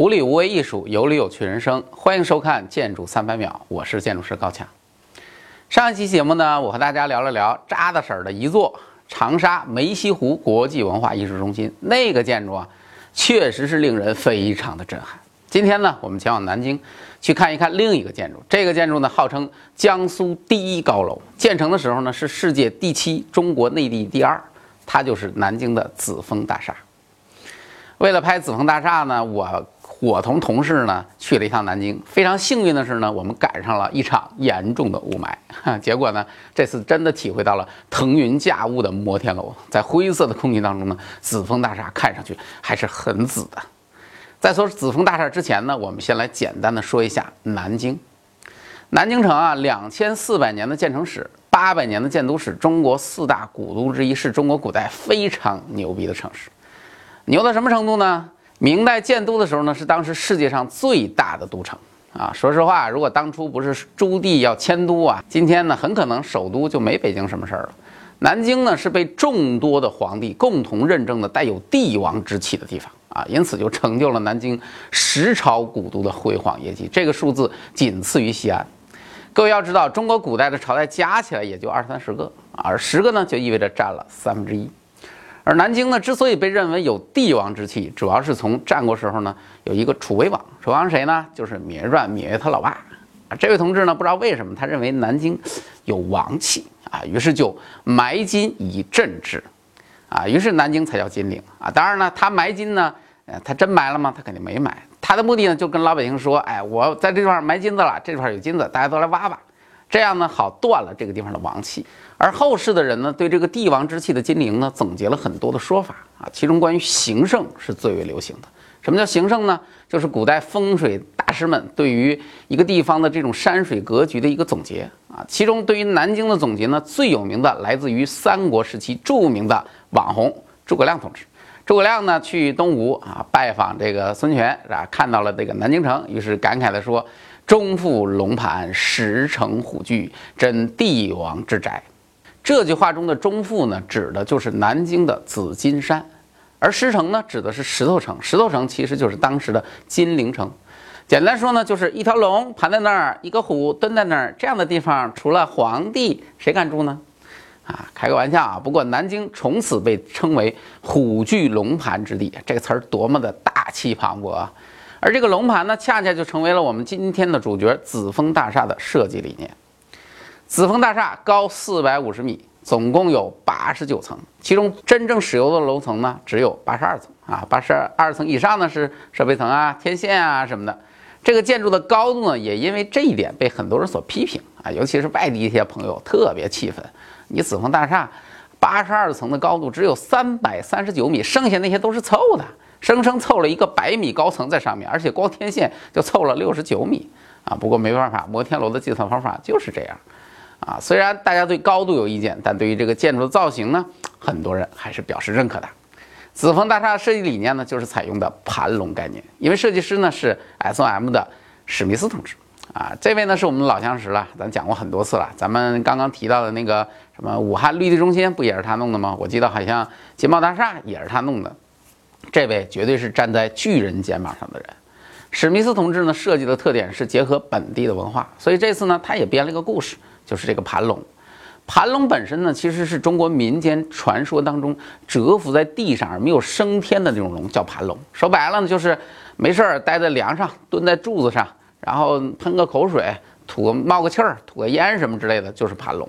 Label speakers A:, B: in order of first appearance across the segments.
A: 无理无为艺术，有理有趣人生。欢迎收看《建筑三百秒》，我是建筑师高强。上一期节目呢，我和大家聊了聊扎的婶儿的一座——长沙梅溪湖国际文化艺术中心。那个建筑啊，确实是令人非常的震撼。今天呢，我们前往南京去看一看另一个建筑。这个建筑呢，号称江苏第一高楼，建成的时候呢，是世界第七，中国内地第二。它就是南京的紫峰大厦。为了拍紫峰大厦呢，我。我同同事呢去了一趟南京，非常幸运的是呢，我们赶上了一场严重的雾霾，结果呢，这次真的体会到了腾云驾雾的摩天楼，在灰色的空气当中呢，紫峰大厦看上去还是很紫的。在说紫峰大厦之前呢，我们先来简单的说一下南京。南京城啊，两千四百年的建成史，八百年的建都史，中国四大古都之一，是中国古代非常牛逼的城市。牛到什么程度呢？明代建都的时候呢，是当时世界上最大的都城啊。说实话，如果当初不是朱棣要迁都啊，今天呢，很可能首都就没北京什么事儿了。南京呢，是被众多的皇帝共同认证的带有帝王之气的地方啊，因此就成就了南京十朝古都的辉煌业绩。这个数字仅次于西安。各位要知道，中国古代的朝代加起来也就二三十个而十个呢，就意味着占了三分之一。而南京呢，之所以被认为有帝王之气，主要是从战国时候呢，有一个楚威王，楚威王谁呢？就是《芈月传》芈月他老爸啊。这位同志呢，不知道为什么，他认为南京有王气啊，于是就埋金以镇之啊，于是南京才叫金陵啊。当然呢，他埋金呢，呃，他真埋了吗？他肯定没埋。他的目的呢，就跟老百姓说，哎，我在这地方埋金子了，这块有金子，大家都来挖吧。这样呢，好断了这个地方的王气。而后世的人呢，对这个帝王之气的金陵呢，总结了很多的说法啊。其中关于形胜是最为流行的。什么叫形胜呢？就是古代风水大师们对于一个地方的这种山水格局的一个总结啊。其中对于南京的总结呢，最有名的来自于三国时期著名的网红诸葛亮同志。诸葛亮呢，去东吴啊拜访这个孙权啊，看到了这个南京城，于是感慨地说：“中府龙盘，石城虎踞，真帝王之宅。”这句话中的“中阜”呢，指的就是南京的紫金山，而石城呢，指的是石头城。石头城其实就是当时的金陵城。简单说呢，就是一条龙盘在那儿，一个虎蹲在那儿，这样的地方，除了皇帝，谁敢住呢？啊，开个玩笑啊。不过南京从此被称为“虎踞龙盘之地”，这个词儿多么的大气磅礴啊！而这个龙盘呢，恰恰就成为了我们今天的主角——紫峰大厦的设计理念。紫峰大厦高四百五十米，总共有八十九层，其中真正使用的楼层呢只有八十二层啊，八十二层以上呢是设备层啊、天线啊什么的。这个建筑的高度呢，也因为这一点被很多人所批评啊，尤其是外地一些朋友特别气愤。你紫峰大厦八十二层的高度只有三百三十九米，剩下那些都是凑的，生生凑了一个百米高层在上面，而且光天线就凑了六十九米啊。不过没办法，摩天楼的计算方法就是这样。啊，虽然大家对高度有意见，但对于这个建筑的造型呢，很多人还是表示认可的。紫峰大厦的设计理念呢，就是采用的盘龙概念，因为设计师呢是 S.O.M 的史密斯同志。啊，这位呢是我们老相识了，咱讲过很多次了。咱们刚刚提到的那个什么武汉绿地中心，不也是他弄的吗？我记得好像金茂大厦也是他弄的。这位绝对是站在巨人肩膀上的人。史密斯同志呢设计的特点是结合本地的文化，所以这次呢他也编了一个故事。就是这个盘龙，盘龙本身呢，其实是中国民间传说当中蛰伏在地上而没有升天的那种龙，叫盘龙。说白了呢，就是没事儿待在梁上，蹲在柱子上，然后喷个口水，吐个冒个气儿，吐个烟什么之类的，就是盘龙。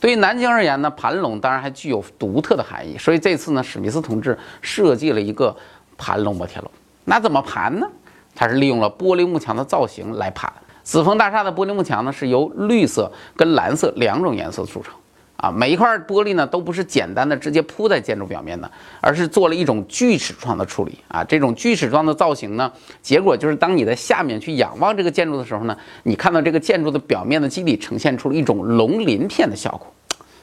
A: 对于南京而言呢，盘龙当然还具有独特的含义，所以这次呢，史密斯同志设计了一个盘龙摩天楼。那怎么盘呢？它是利用了玻璃幕墙的造型来盘。紫峰大厦的玻璃幕墙呢，是由绿色跟蓝色两种颜色组成，啊，每一块玻璃呢都不是简单的直接铺在建筑表面的，而是做了一种锯齿状的处理，啊，这种锯齿状的造型呢，结果就是当你在下面去仰望这个建筑的时候呢，你看到这个建筑的表面的基底呈现出了一种龙鳞片的效果，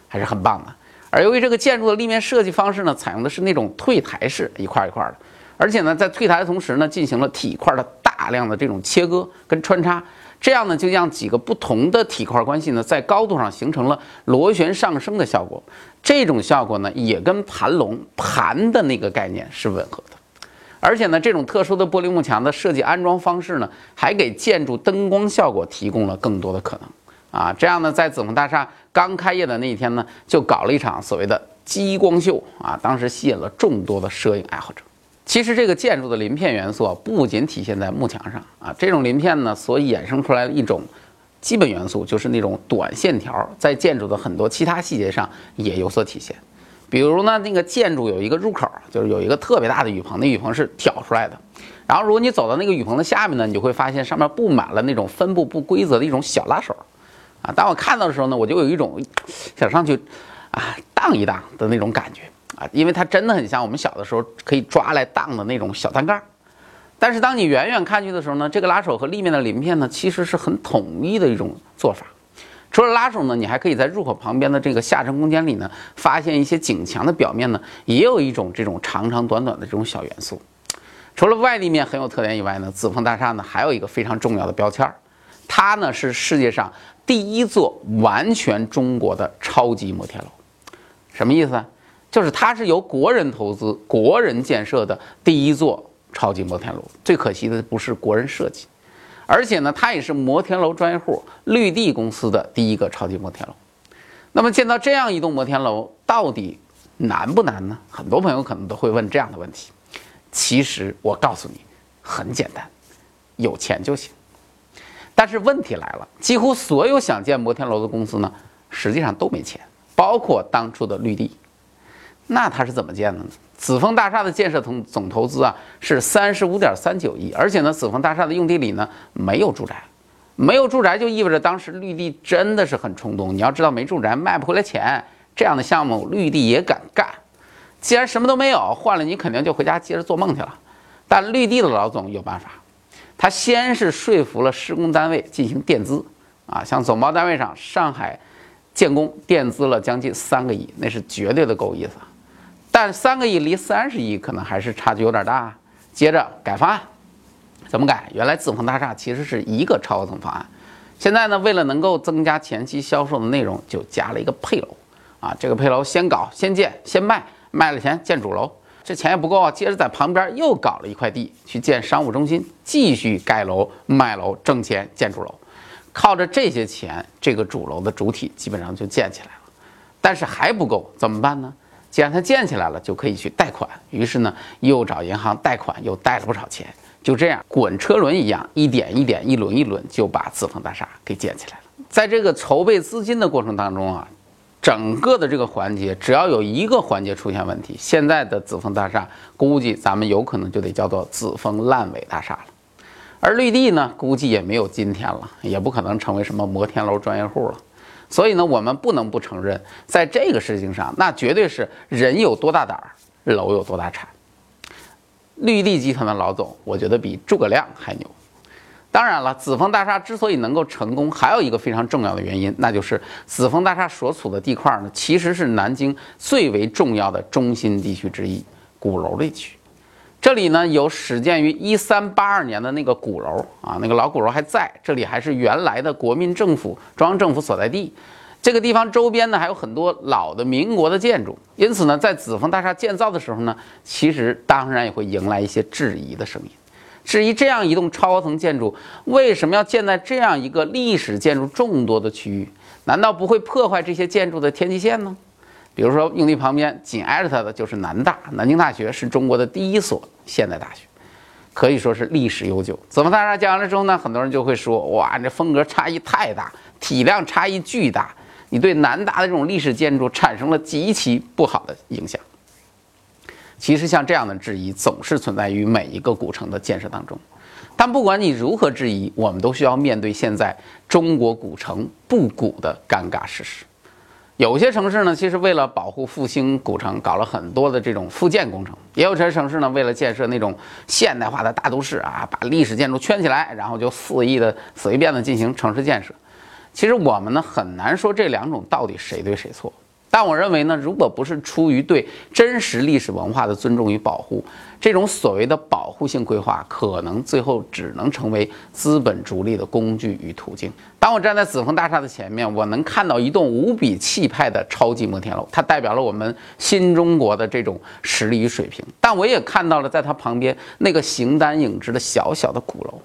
A: 还是很棒的。而由于这个建筑的立面设计方式呢，采用的是那种退台式一块一块的，而且呢，在退台的同时呢，进行了体块的大量的这种切割跟穿插。这样呢，就让几个不同的体块关系呢，在高度上形成了螺旋上升的效果。这种效果呢，也跟盘龙盘的那个概念是吻合的。而且呢，这种特殊的玻璃幕墙的设计安装方式呢，还给建筑灯光效果提供了更多的可能啊。这样呢，在紫峰大厦刚开业的那一天呢，就搞了一场所谓的激光秀啊，当时吸引了众多的摄影爱好者。其实这个建筑的鳞片元素，不仅体现在幕墙上啊，这种鳞片呢，所衍生出来的一种基本元素，就是那种短线条，在建筑的很多其他细节上也有所体现。比如呢，那个建筑有一个入口，就是有一个特别大的雨棚，那雨棚是挑出来的。然后如果你走到那个雨棚的下面呢，你就会发现上面布满了那种分布不规则的一种小拉手。啊，当我看到的时候呢，我就有一种想上去啊荡一荡的那种感觉。啊，因为它真的很像我们小的时候可以抓来荡的那种小单杠，但是当你远远看去的时候呢，这个拉手和立面的鳞片呢，其实是很统一的一种做法。除了拉手呢，你还可以在入口旁边的这个下沉空间里呢，发现一些景墙的表面呢，也有一种这种长长短短的这种小元素。除了外立面很有特点以外呢，紫峰大厦呢还有一个非常重要的标签儿，它呢是世界上第一座完全中国的超级摩天楼。什么意思？就是它是由国人投资、国人建设的第一座超级摩天楼。最可惜的不是国人设计，而且呢，它也是摩天楼专业户绿地公司的第一个超级摩天楼。那么建造这样一栋摩天楼到底难不难呢？很多朋友可能都会问这样的问题。其实我告诉你，很简单，有钱就行。但是问题来了，几乎所有想建摩天楼的公司呢，实际上都没钱，包括当初的绿地。那它是怎么建的呢？紫峰大厦的建设总总投资啊是三十五点三九亿，而且呢，紫峰大厦的用地里呢没有住宅，没有住宅就意味着当时绿地真的是很冲动。你要知道，没住宅卖不回来钱，这样的项目绿地也敢干。既然什么都没有，换了你肯定就回家接着做梦去了。但绿地的老总有办法，他先是说服了施工单位进行垫资，啊，像总包单位上上海建工垫资了将近三个亿，那是绝对的够意思。但三个亿离三十亿可能还是差距有点大。接着改方案，怎么改？原来紫峰大厦其实是一个超高层方案，现在呢，为了能够增加前期销售的内容，就加了一个配楼。啊，这个配楼先搞、先建、先卖，卖了钱建主楼，这钱也不够啊。接着在旁边又搞了一块地去建商务中心，继续盖楼、卖楼、挣钱建主楼。靠着这些钱，这个主楼的主体基本上就建起来了。但是还不够，怎么办呢？既然它建起来了，就可以去贷款。于是呢，又找银行贷款，又贷了不少钱。就这样，滚车轮一样，一点一点，一轮一轮，就把紫峰大厦给建起来了。在这个筹备资金的过程当中啊，整个的这个环节，只要有一个环节出现问题，现在的紫峰大厦估计咱们有可能就得叫做紫峰烂尾大厦了。而绿地呢，估计也没有今天了，也不可能成为什么摩天楼专业户了。所以呢，我们不能不承认，在这个事情上，那绝对是人有多大胆儿，楼有多大产。绿地集团的老总，我觉得比诸葛亮还牛。当然了，紫峰大厦之所以能够成功，还有一个非常重要的原因，那就是紫峰大厦所处的地块呢，其实是南京最为重要的中心地区之一——鼓楼地区。这里呢有始建于一三八二年的那个鼓楼啊，那个老鼓楼还在这里，还是原来的国民政府中央政府所在地。这个地方周边呢还有很多老的民国的建筑，因此呢，在紫峰大厦建造的时候呢，其实当然也会迎来一些质疑的声音，质疑这样一栋超高层建筑为什么要建在这样一个历史建筑众多的区域？难道不会破坏这些建筑的天际线呢？比如说，用地旁边紧挨着它的就是南大，南京大学是中国的第一所现代大学，可以说是历史悠久。紫峰大厦建完了之后呢，很多人就会说：“哇，这风格差异太大，体量差异巨大，你对南大的这种历史建筑产生了极其不好的影响。”其实，像这样的质疑总是存在于每一个古城的建设当中。但不管你如何质疑，我们都需要面对现在中国古城不古的尴尬事实。有些城市呢，其实为了保护复兴古城，搞了很多的这种复建工程；也有些城市呢，为了建设那种现代化的大都市啊，把历史建筑圈起来，然后就肆意的随便的进行城市建设。其实我们呢很难说这两种到底谁对谁错。但我认为呢，如果不是出于对真实历史文化的尊重与保护，这种所谓的保护性规划，可能最后只能成为资本逐利的工具与途径。当我站在紫峰大厦的前面，我能看到一栋无比气派的超级摩天楼，它代表了我们新中国的这种实力与水平。但我也看到了在它旁边那个形单影只的小小的鼓楼。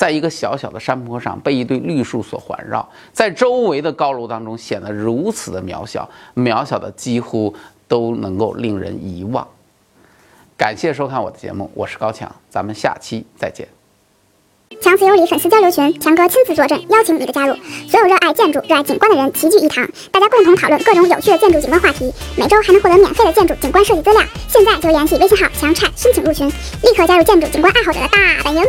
A: 在一个小小的山坡上，被一堆绿树所环绕，在周围的高楼当中显得如此的渺小，渺小的几乎都能够令人遗忘。感谢收看我的节目，我是高强，咱们下期再见。
B: 强词有理粉丝交流群，强哥亲自坐镇，邀请你的加入。所有热爱建筑、热爱景观的人齐聚一堂，大家共同讨论各种有趣的建筑景观话题。每周还能获得免费的建筑景观设计资料。现在就联系微信号强产申请入群，立刻加入建筑景观爱好者的大本营。